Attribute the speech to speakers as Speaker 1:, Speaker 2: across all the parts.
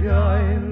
Speaker 1: shine.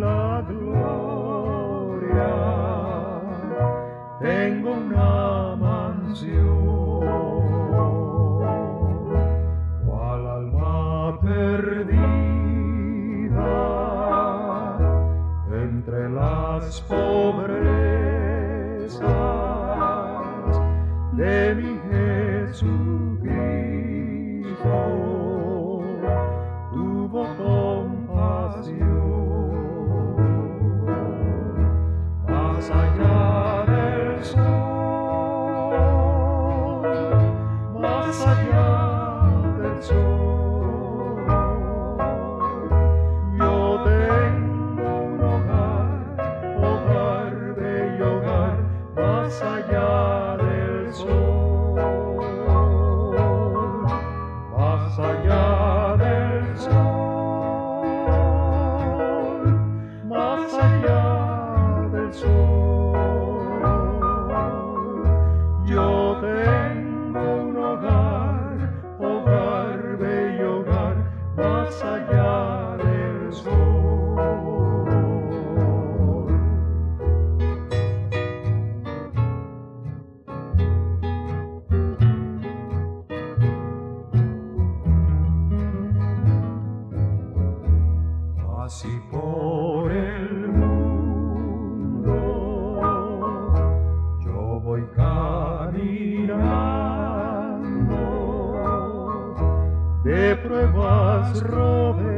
Speaker 1: Pruebas rodeado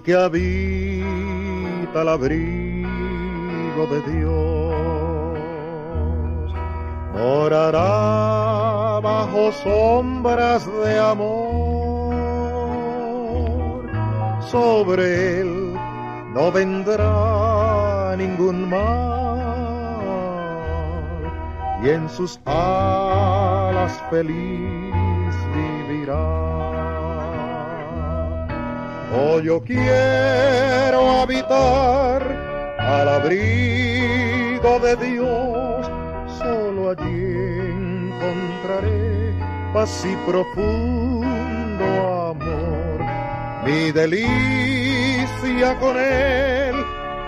Speaker 2: El que habita al abrigo de Dios morará bajo sombras de amor. Sobre él no vendrá ningún mal y en sus alas feliz vivirá. Oh, yo quiero habitar al abrigo de Dios, solo allí encontraré paz y profundo amor, mi delicia con él,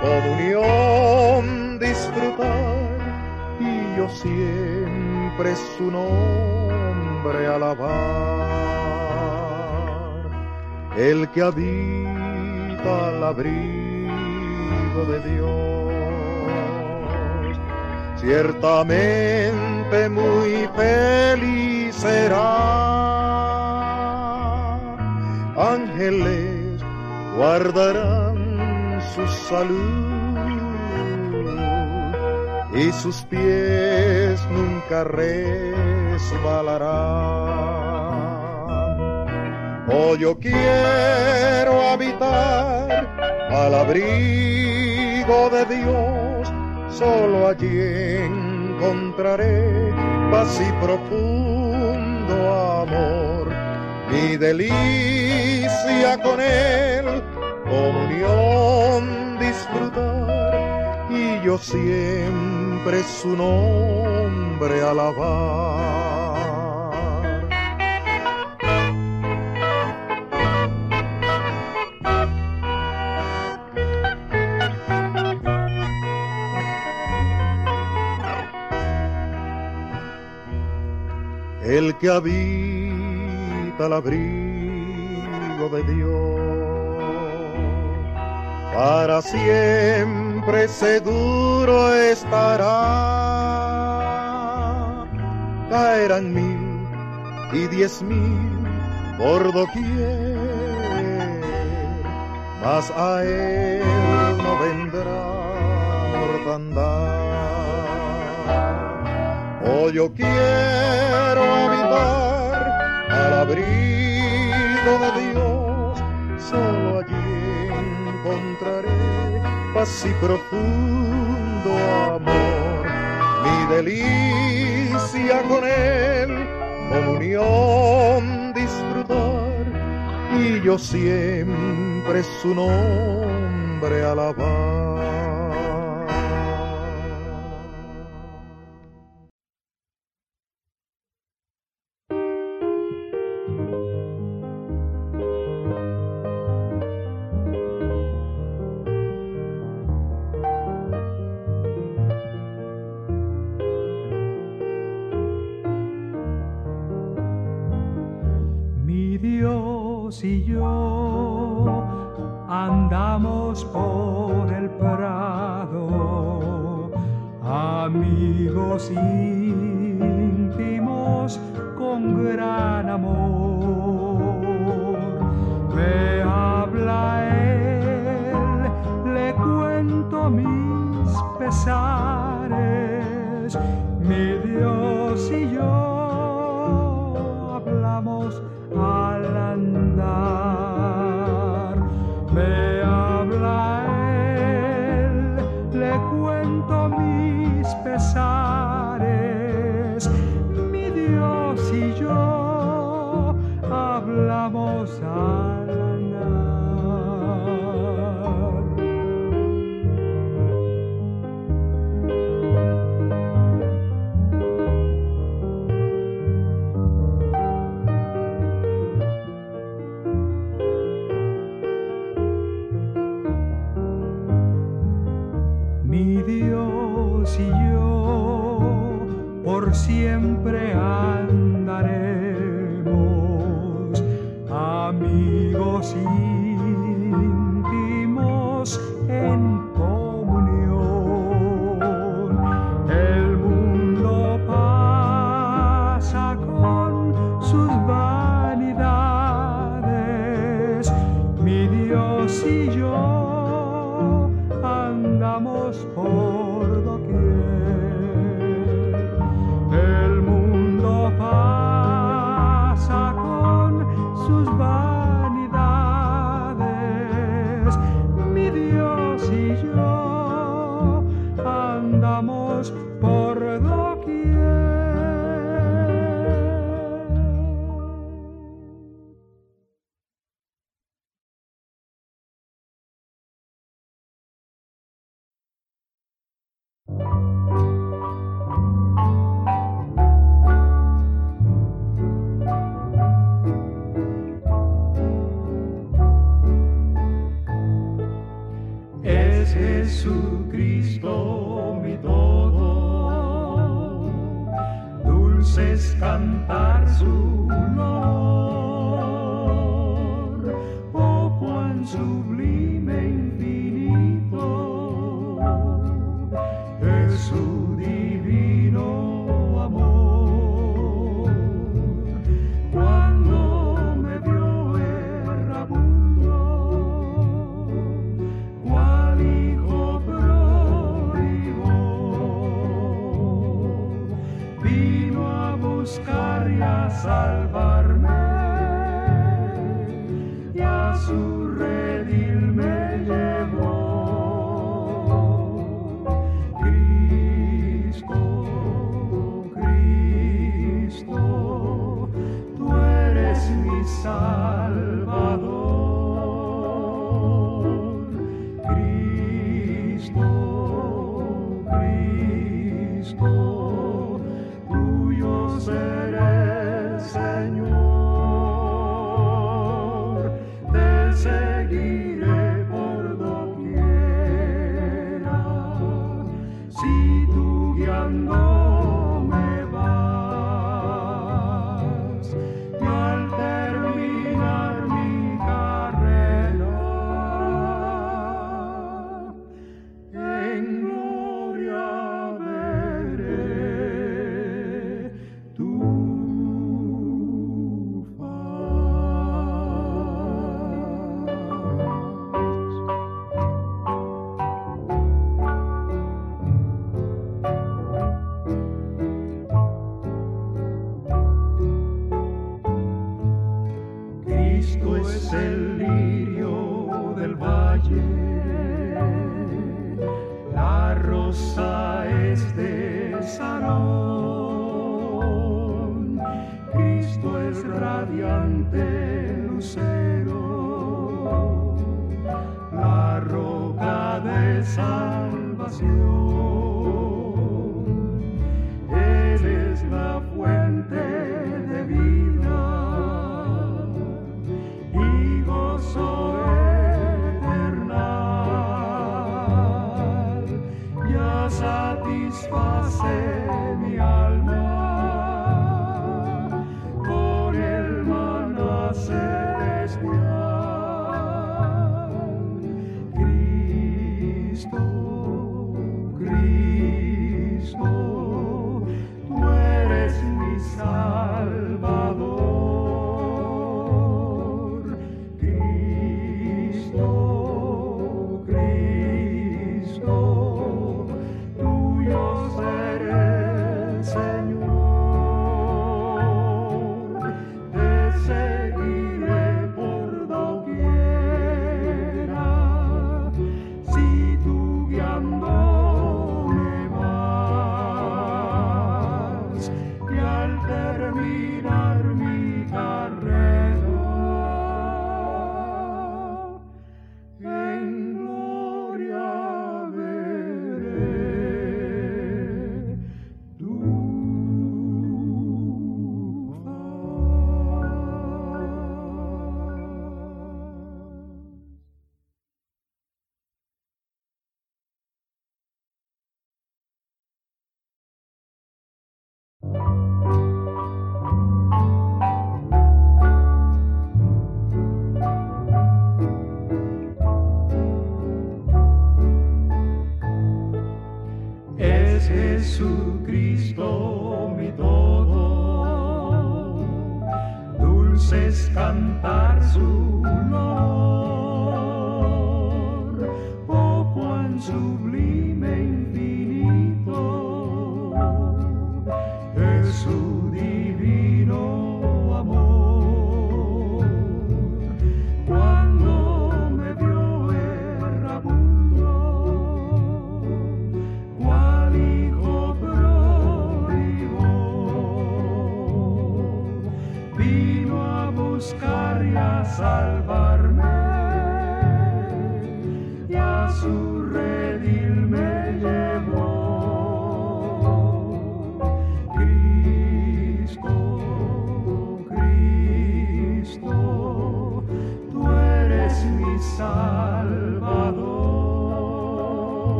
Speaker 2: comunión disfrutar, y yo siempre su nombre alabar el que habita al abrigo de Dios, ciertamente muy feliz será. Ángeles guardarán su salud y sus pies nunca resbalarán. Oh, yo quiero habitar al abrigo de Dios, solo allí encontraré paz y profundo amor. Mi delicia con él, comunión disfrutar, y yo siempre su nombre alabar. El que habita al abrigo de Dios, para siempre seguro estará. Caerán mil y diez mil por doquier, mas a él no vendrá mortandad. Oh, yo quiero habitar al abrigo de Dios, solo allí encontraré paz y profundo amor. Mi delicia con él, comunión disfrutar, y yo siempre su nombre alabar.
Speaker 1: Hablamos al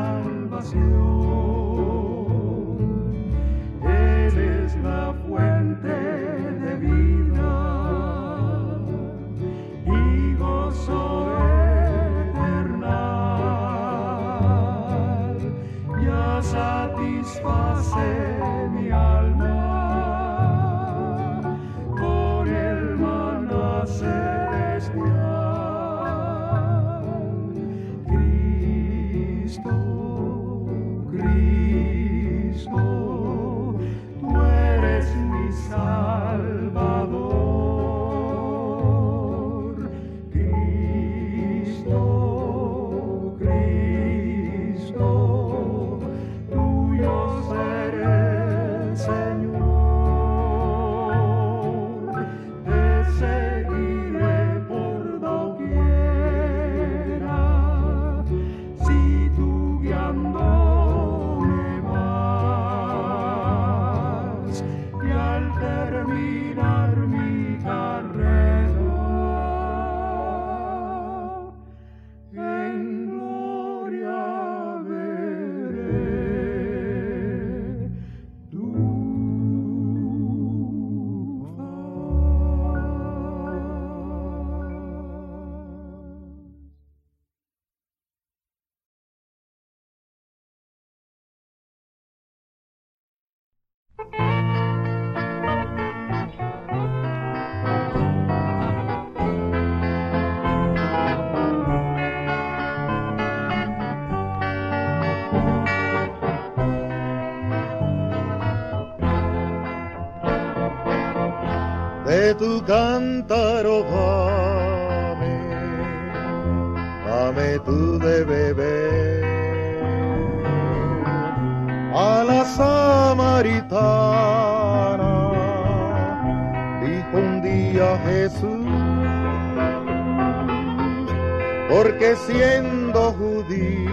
Speaker 3: salvación. Tu
Speaker 1: cántaro dame, dame tú de beber. A la samaritana dijo un día Jesús, porque siendo judío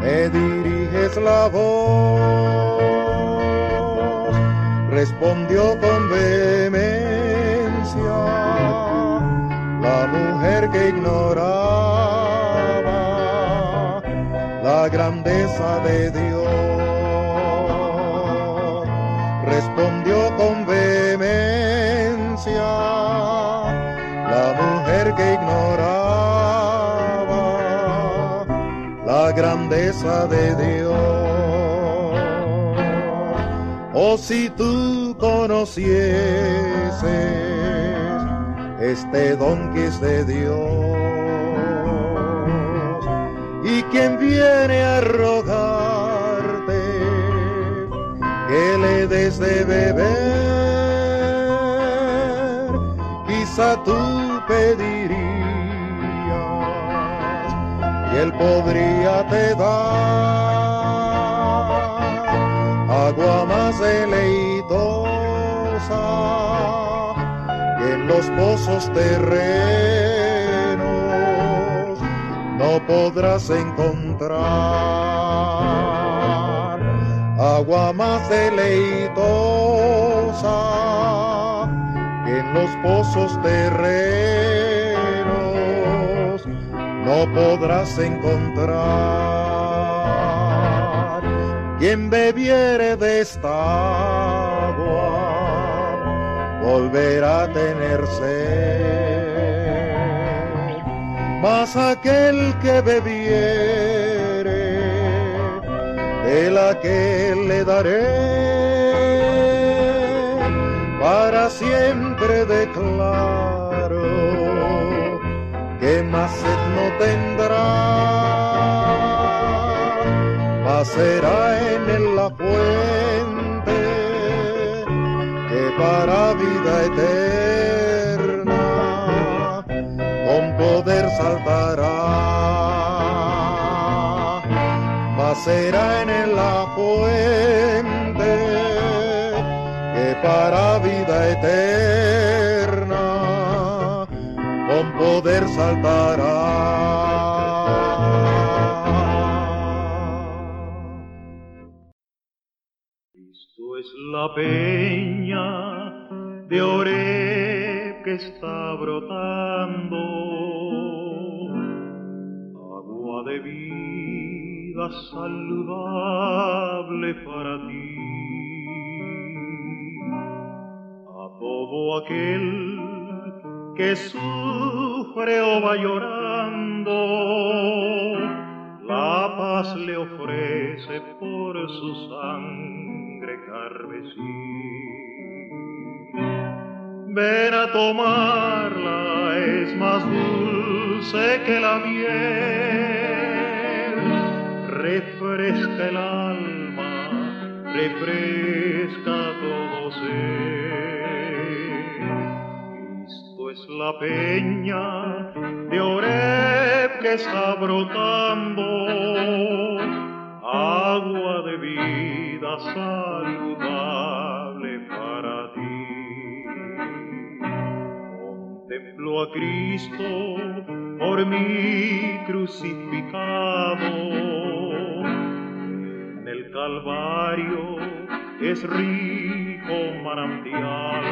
Speaker 1: me diriges la voz respondió con vehemencia la mujer que ignoraba la grandeza de Dios. Respondió con vehemencia la mujer que ignoraba la grandeza de Dios. Oh, si tú conocieses este don que es de Dios, y quien viene a rogarte que le des de beber, quizá tú pedirías y él podría te dar agua más deleitosa que en los pozos terrenos. No podrás encontrar agua más deleitosa que en los pozos terrenos. No podrás encontrar quien bebiere de esta agua volverá a tener sed. Mas aquel que bebiere de la que le daré para siempre declaro que más sed no tendrá mas será en la fuente que para vida eterna con poder saltará. Mas será en la fuente que para vida eterna poder saltará.
Speaker 2: Peña de Oreb que está brotando, agua de vida saludable para ti. A todo aquel que sufre o va llorando, la paz le ofrece por su sangre carmesí. Ven a tomarla, es más dulce que la miel, refresca el alma, refresca todo ser. Cristo es la peña de Oreb que está brotando, agua de vida saludable para ti. Contemplo a Cristo por mí crucificado. En el Calvario es rico manantial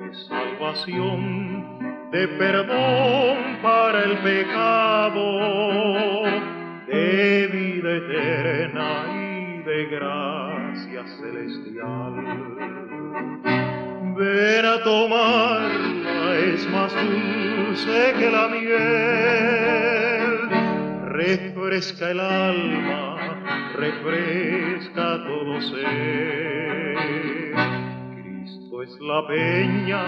Speaker 2: de salvación, de perdón para el pecado, de vida eterna de gracia celestial. Ven a tomarla, es más dulce que la miel. Refresca el alma, refresca todo ser. Cristo es la peña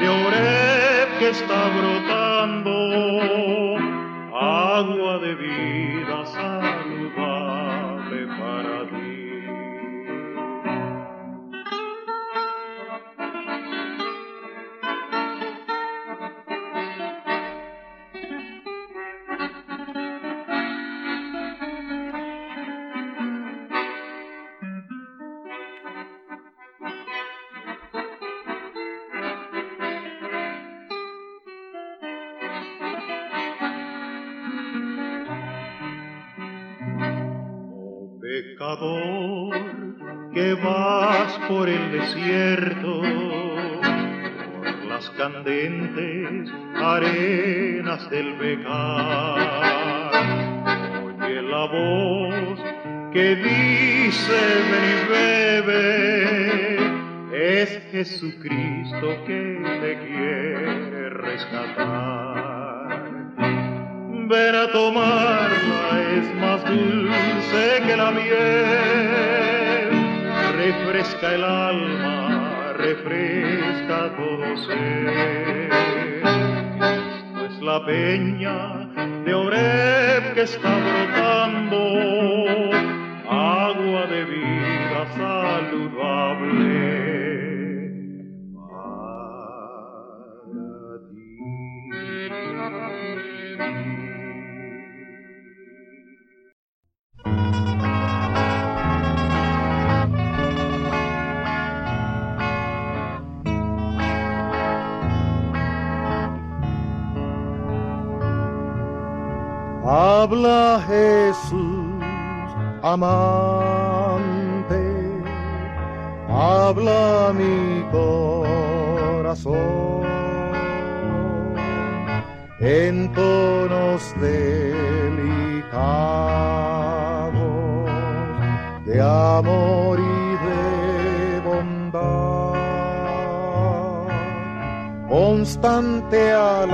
Speaker 2: de Oreb que está brotando, agua de vida saludable por el desierto, por las candentes arenas del pecar. Oye la voz que dice ven y bebe, es Jesucristo que te quiere rescatar. Ven a tomarla, es más dulce que la miel. Refresca el alma, refresca todo ser. Cristo es la peña de Oreb que está brotando, agua de vida saludable.
Speaker 1: Habla Jesús, amante, habla mi corazón en tonos delicados de amor y de bondad, constante a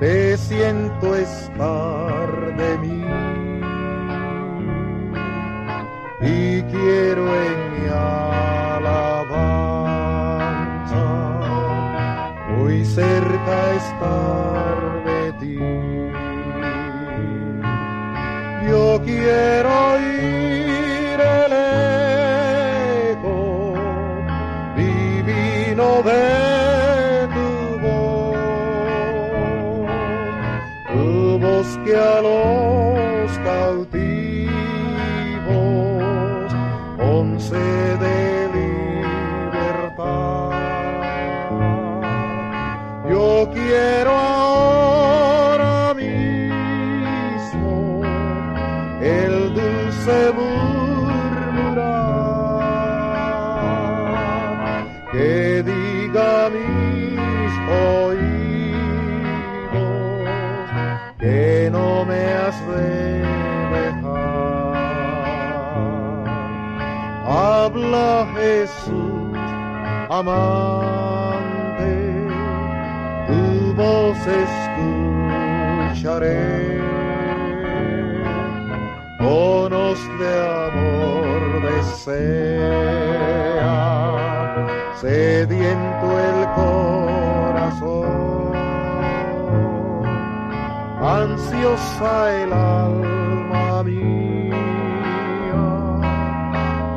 Speaker 1: te siento estar de mí y quiero en mi alabanza muy cerca estar de ti. Yo quiero a mis oídos que no me has de dejar. Habla Jesús, amante, tu voz escucharé. Tonos de amor desea, sediento el corazón, ansiosa el alma mía,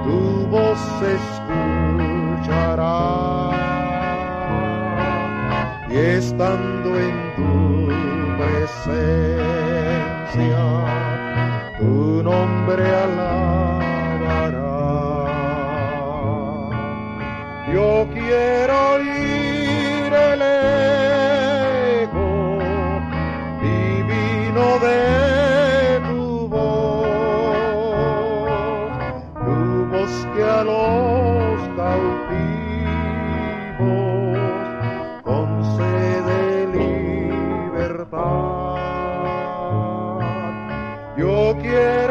Speaker 1: tu voz escuchará y estando en tu presencia tu nombre alabará. Yo quiero oír el eco divino de tu voz, tu voz que a los cautivos concede libertad. Yo quiero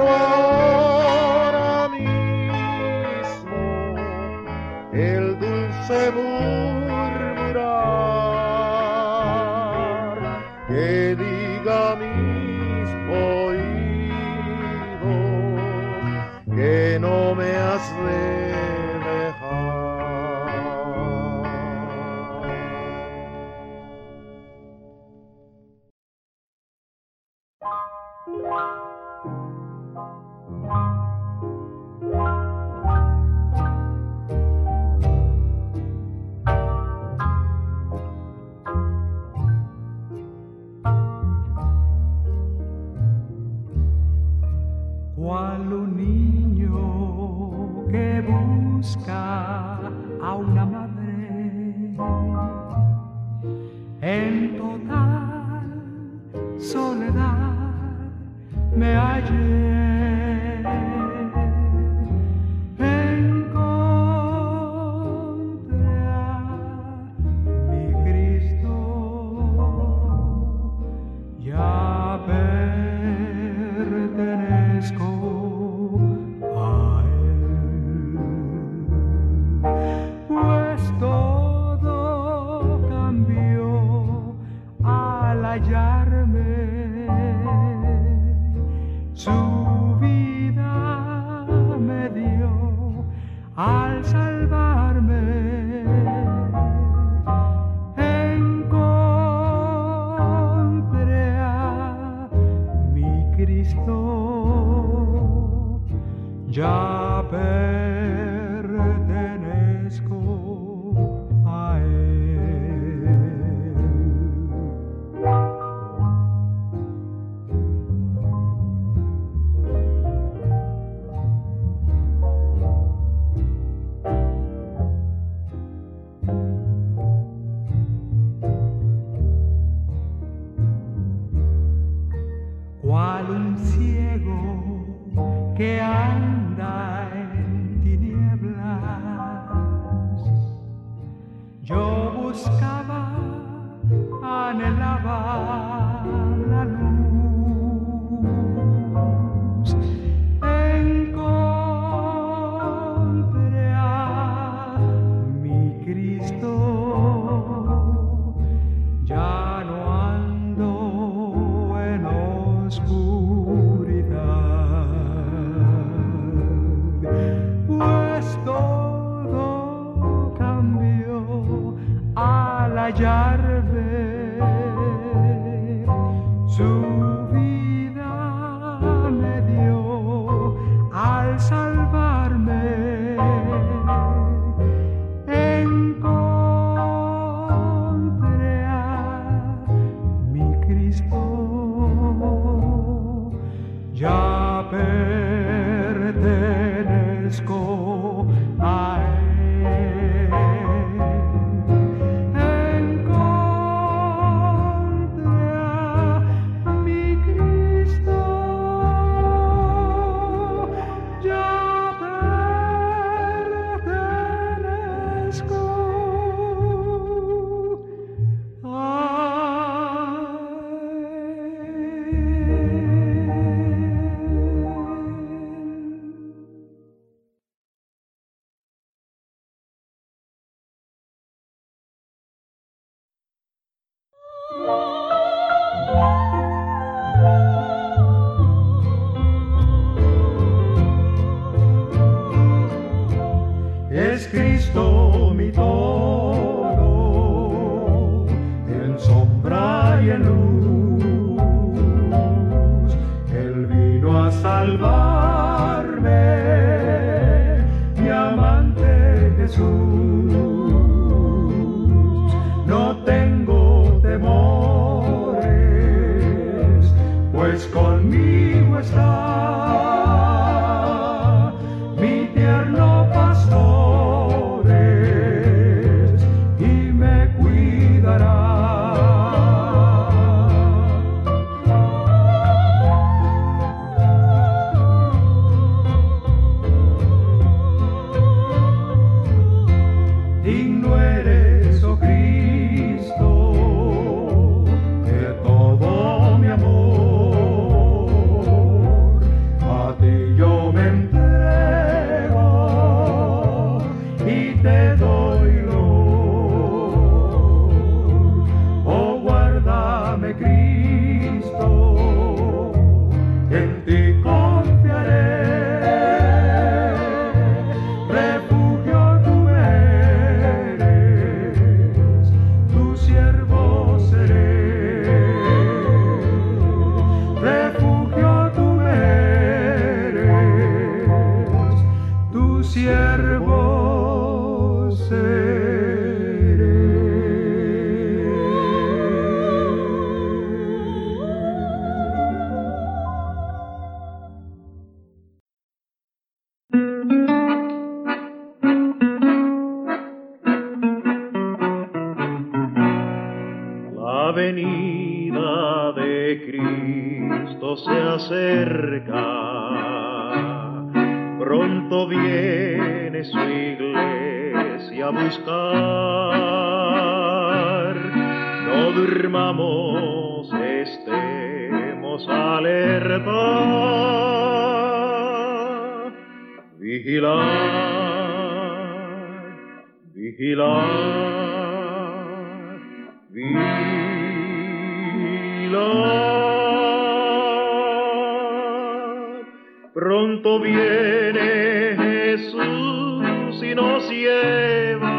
Speaker 2: Pronto viene Jesús y nos lleva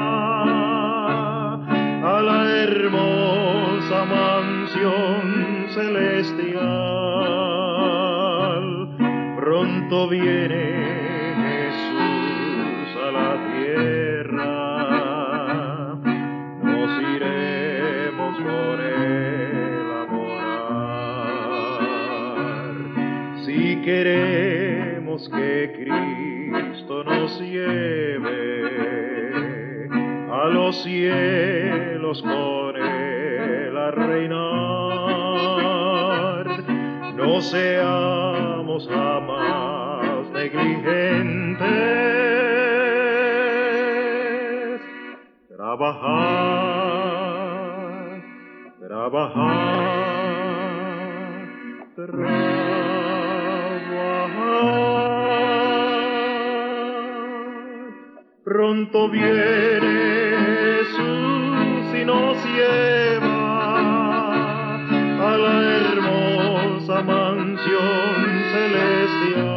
Speaker 2: a la hermosa mansión celestial. Pronto viene a los cielos con él a reinar, no seamos jamás negligentes. Trabajar, trabajar, Pronto viene Jesús y nos lleva a la hermosa mansión celestial.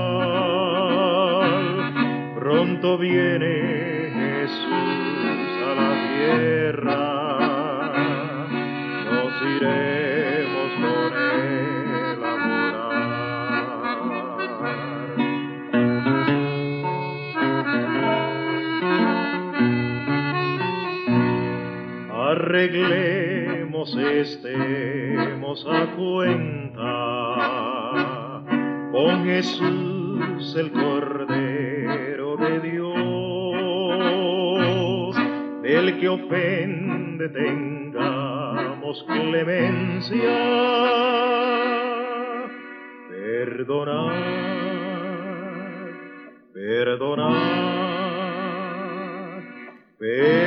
Speaker 2: Pronto viene Jesús a la tierra, nos iremos Arreglemos, estemos a cuenta con Jesús el Cordero de Dios, del que ofende tengamos clemencia, perdonar, perdonar, perdonar.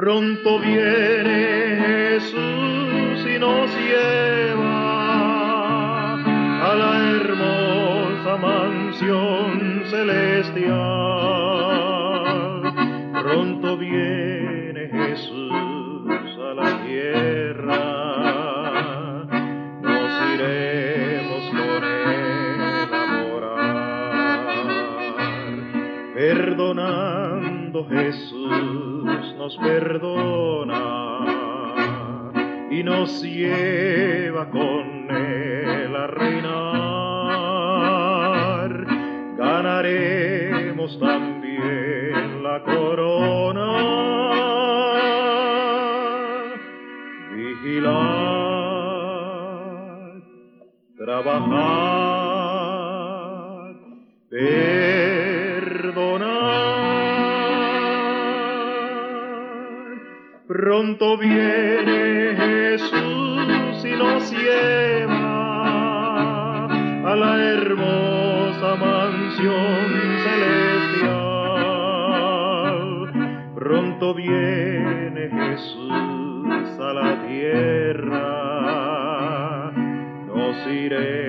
Speaker 2: Pronto viene Jesús y nos lleva a la hermosa mansión celestial. Pronto viene Jesús a la tierra. Nos iremos con él a morar. Perdonando Jesús nos perdona y nos lleva con él a reinar. Ganaremos también la corona. Vigilar, trabajar, Pronto viene Jesús y nos lleva a la hermosa mansión celestial. Pronto viene Jesús a la tierra, nos iremos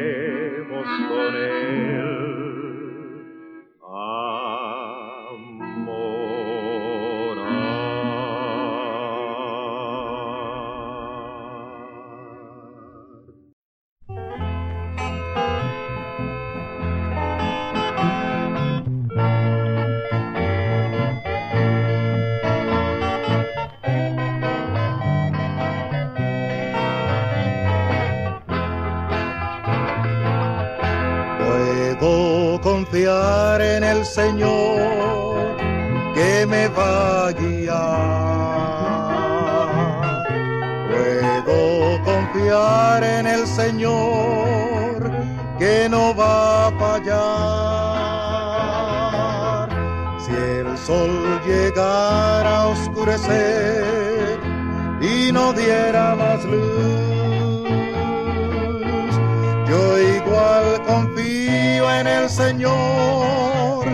Speaker 1: confiar en el Señor que me va a guiar. Puedo confiar en el Señor que no va a fallar. Si el sol llegara a oscurecer y no diera más luz, Señor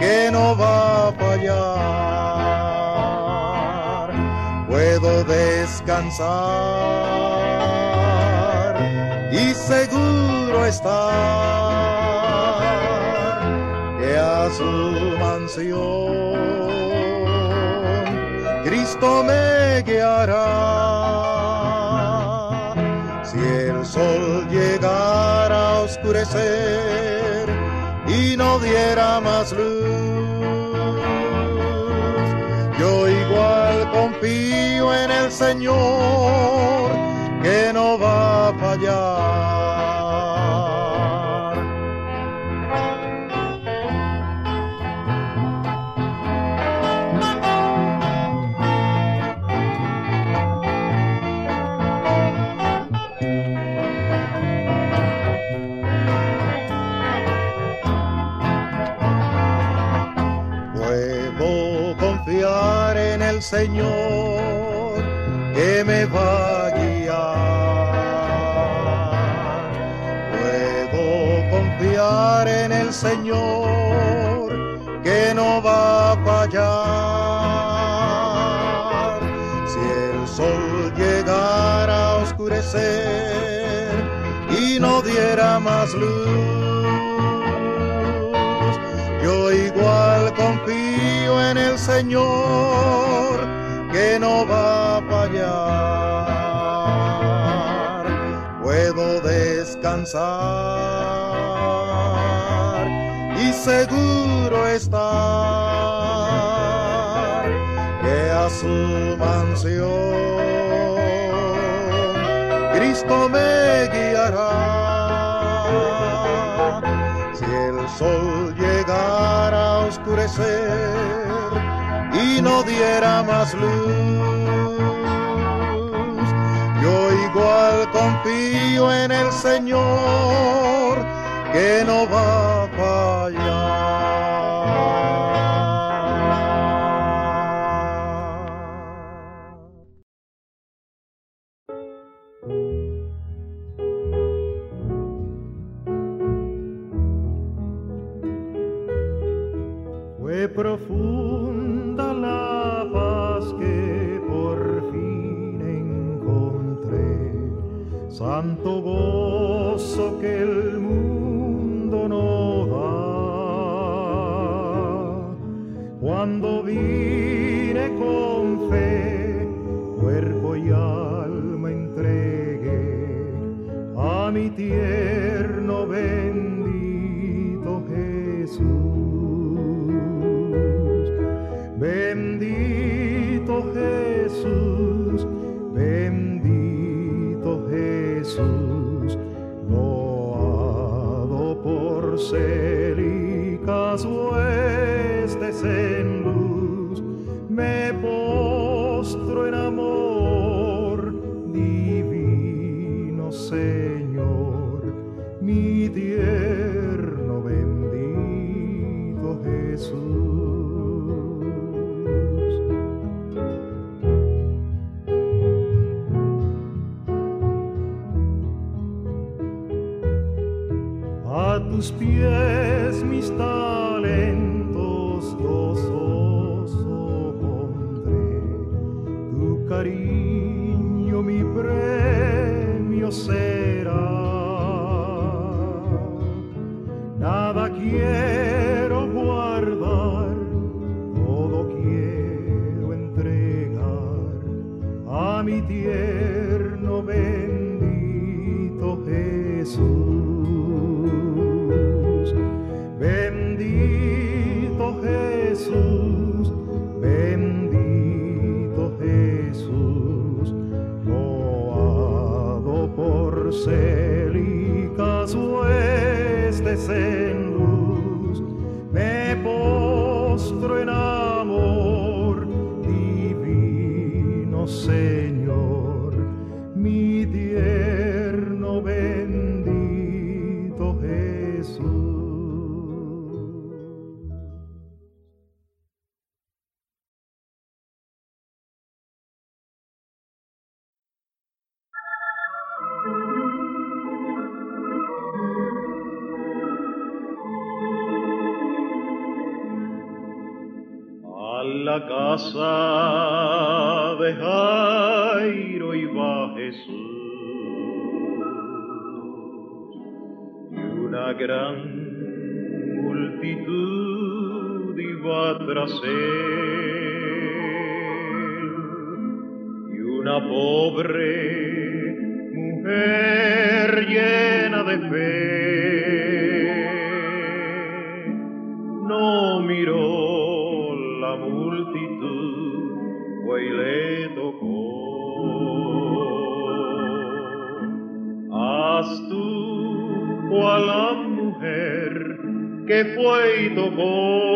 Speaker 1: que no va a fallar. Puedo descansar y seguro estar que a su mansión Cristo me guiará. Si el sol llegara a oscurecer diera más luz, yo igual confío en el Señor que no va a fallar. Me va a guiar. Puedo confiar en el Señor que no va a fallar. Si el sol llegara a oscurecer y no diera más luz, yo igual confío en el Señor que no va a fallar. Puedo descansar y seguro estar que a su mansión Cristo me guiará. Si el sol llegara a oscurecer y no diera más luz, igual confío en el Señor que no va a
Speaker 3: Cuando vine con fe, cuerpo y alma entregué a mi tierno rostro en amor divino, Señor, mi tierno bendito Jesús.
Speaker 2: A tus pies mis será. Nada quiero una pobre mujer llena de fe no miró la multitud, fue y le tocó. Haz tú cual la mujer que fue y tocó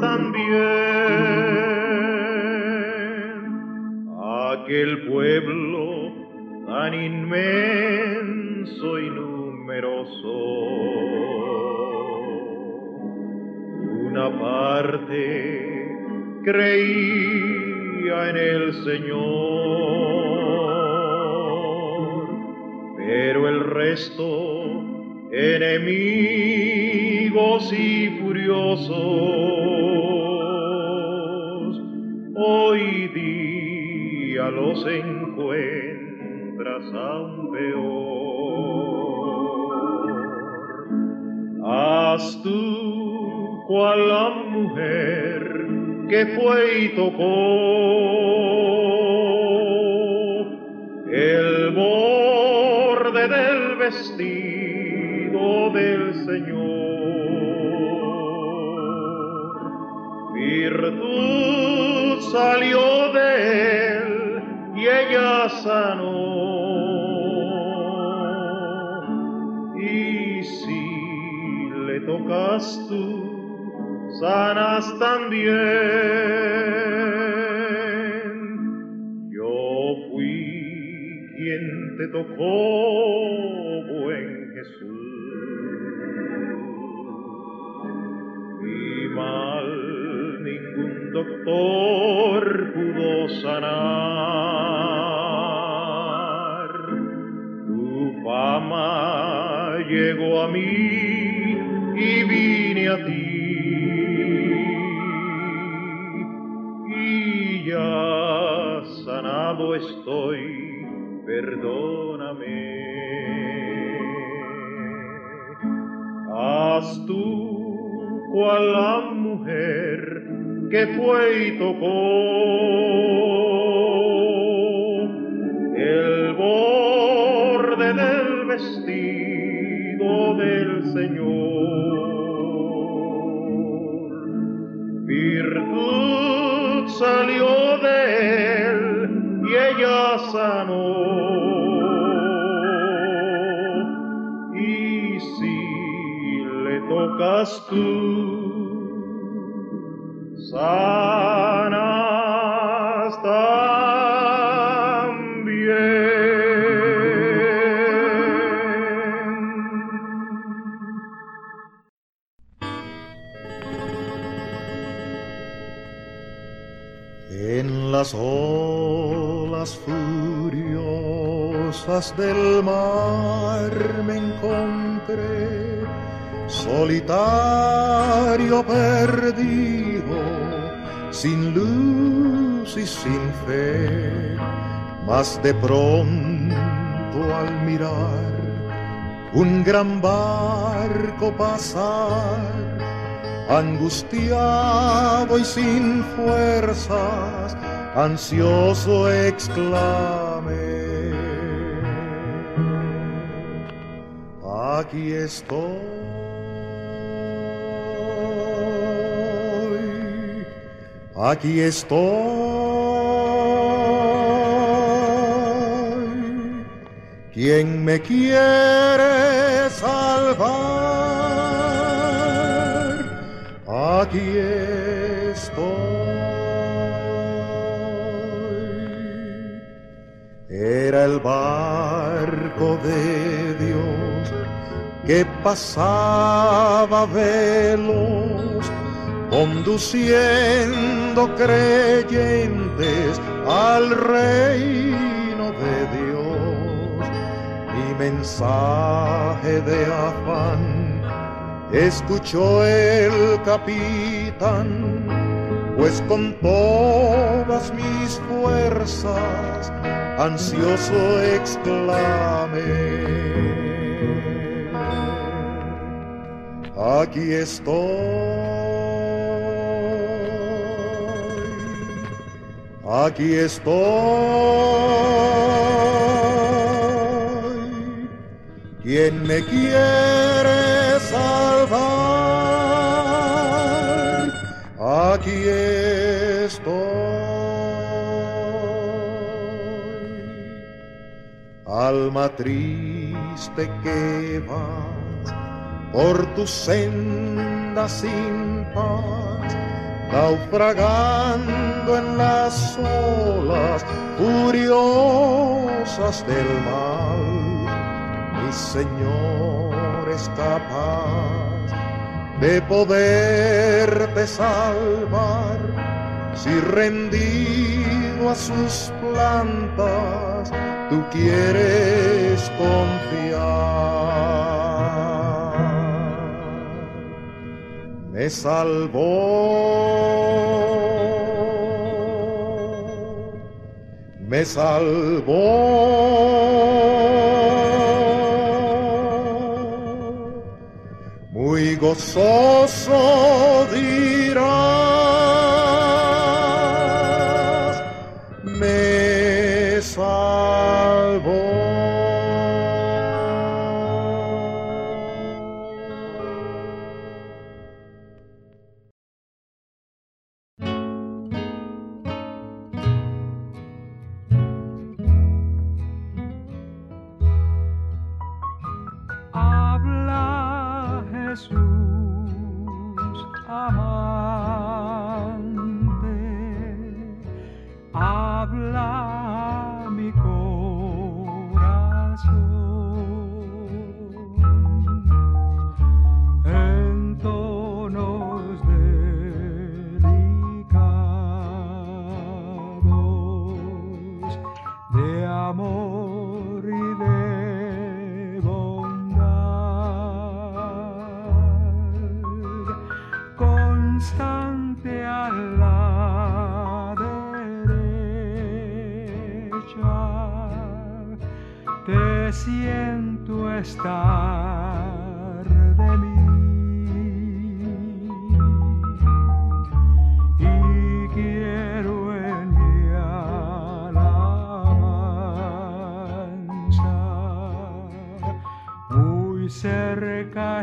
Speaker 2: también. Aquel pueblo tan inmenso y numeroso una parte creía en el Señor, pero el resto enemigos y furiosos, tocó el borde del vestido del Señor. Virtud salió de él y ella sanó. Y si le tocas tú, sanas también. Tocó, buen Jesús. Mi mal ningún doctor pudo sanar. Tu fama llegó a mí y vine a ti. Y ya sanado estoy, perdóname. Tú cual la mujer que fue y tocó sanas tú, sanas también.
Speaker 1: En las olas furiosas del mar me encontré, solitario perdido, sin luz y sin fe, mas de pronto al mirar un gran barco pasar, angustiado y sin fuerzas, ansioso exclamé. Aquí estoy, aquí estoy. ¿Quién me quiere salvar? Aquí estoy. Era el barco de Dios que pasaba veloz, conduciendo creyentes al reino de Dios. Mi mensaje de afán escuchó el capitán, pues con todas mis fuerzas ansioso exclamé. Aquí estoy, aquí estoy. ¿Quién me quiere salvar? Aquí estoy. Alma triste que vas por tus sendas sin paz, naufragando en las olas furiosas del mal. Mi Señor es capaz de poderte salvar si rendido a sus plantas tú quieres confiar. Me salvó, me salvó. Muy gozoso dirás,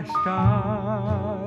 Speaker 3: cerca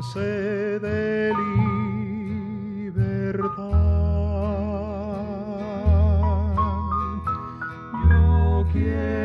Speaker 1: concede libertad. Yo quiero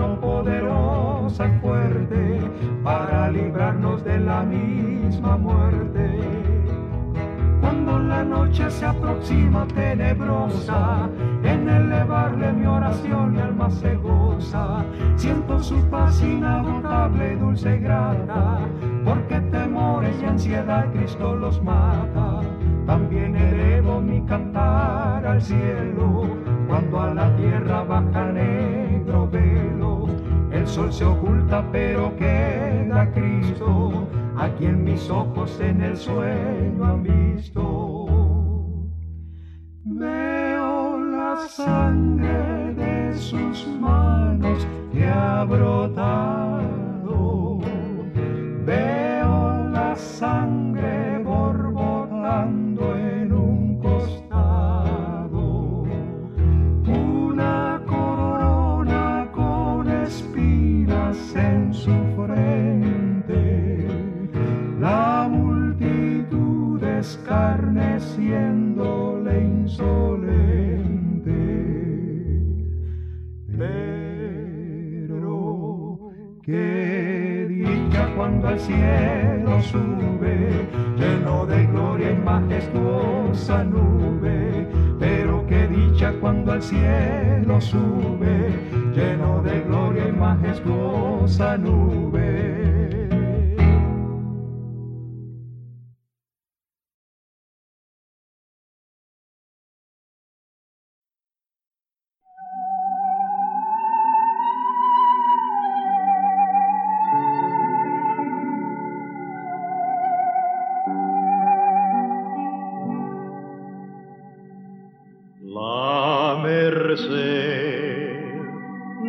Speaker 1: mano poderosa y fuerte para librarnos de la misma muerte. Cuando la noche se aproxima tenebrosa, en elevarle mi oración mi alma se goza. Siento su paz inagotable, dulce y grata, porque temores y ansiedad Cristo los mata. También elevo mi cantar al cielo, cuando a la tierra baja negro. El sol se oculta, pero queda Cristo, a quien mis ojos en el sueño han visto. Veo la sangre de sus manos que ha brotado. Veo la sangre insolente. Pero qué dicha cuando al cielo sube, lleno de gloria y majestuosa nube. Pero qué dicha cuando al cielo sube, lleno de gloria y majestuosa nube.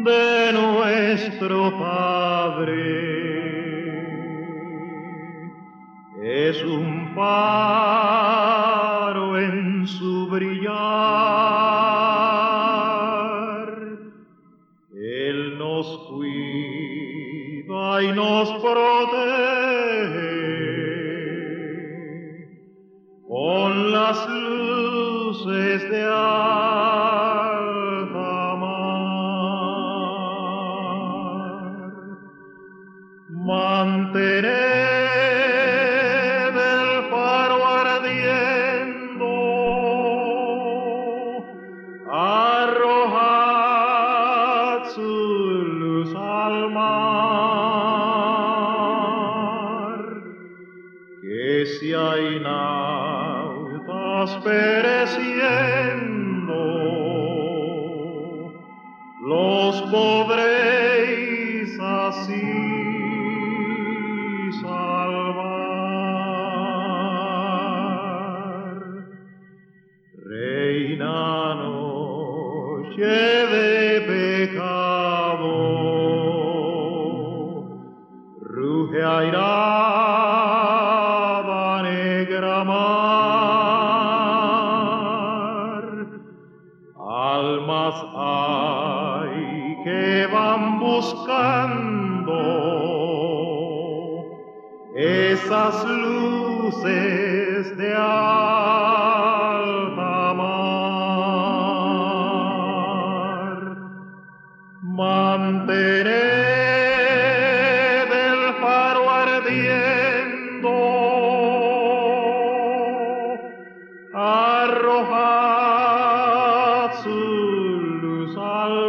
Speaker 2: De nuestro Padre. Es un faro en su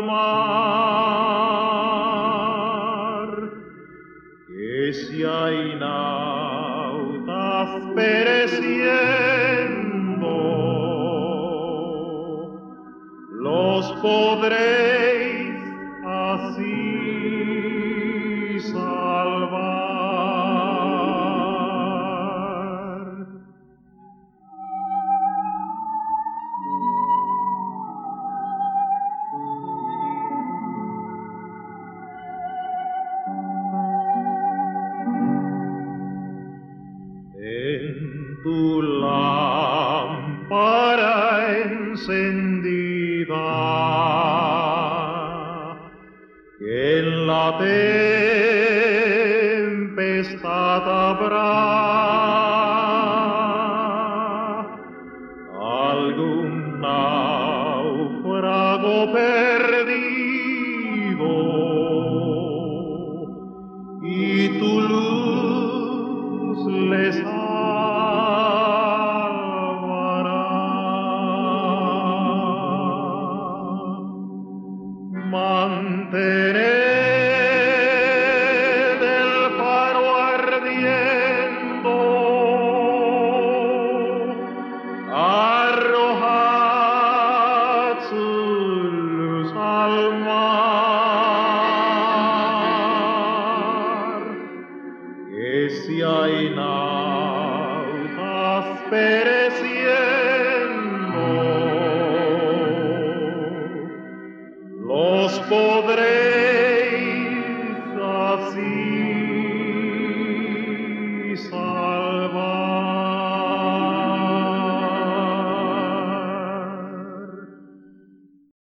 Speaker 2: mar, que si hay nautas pereciendo, los podréis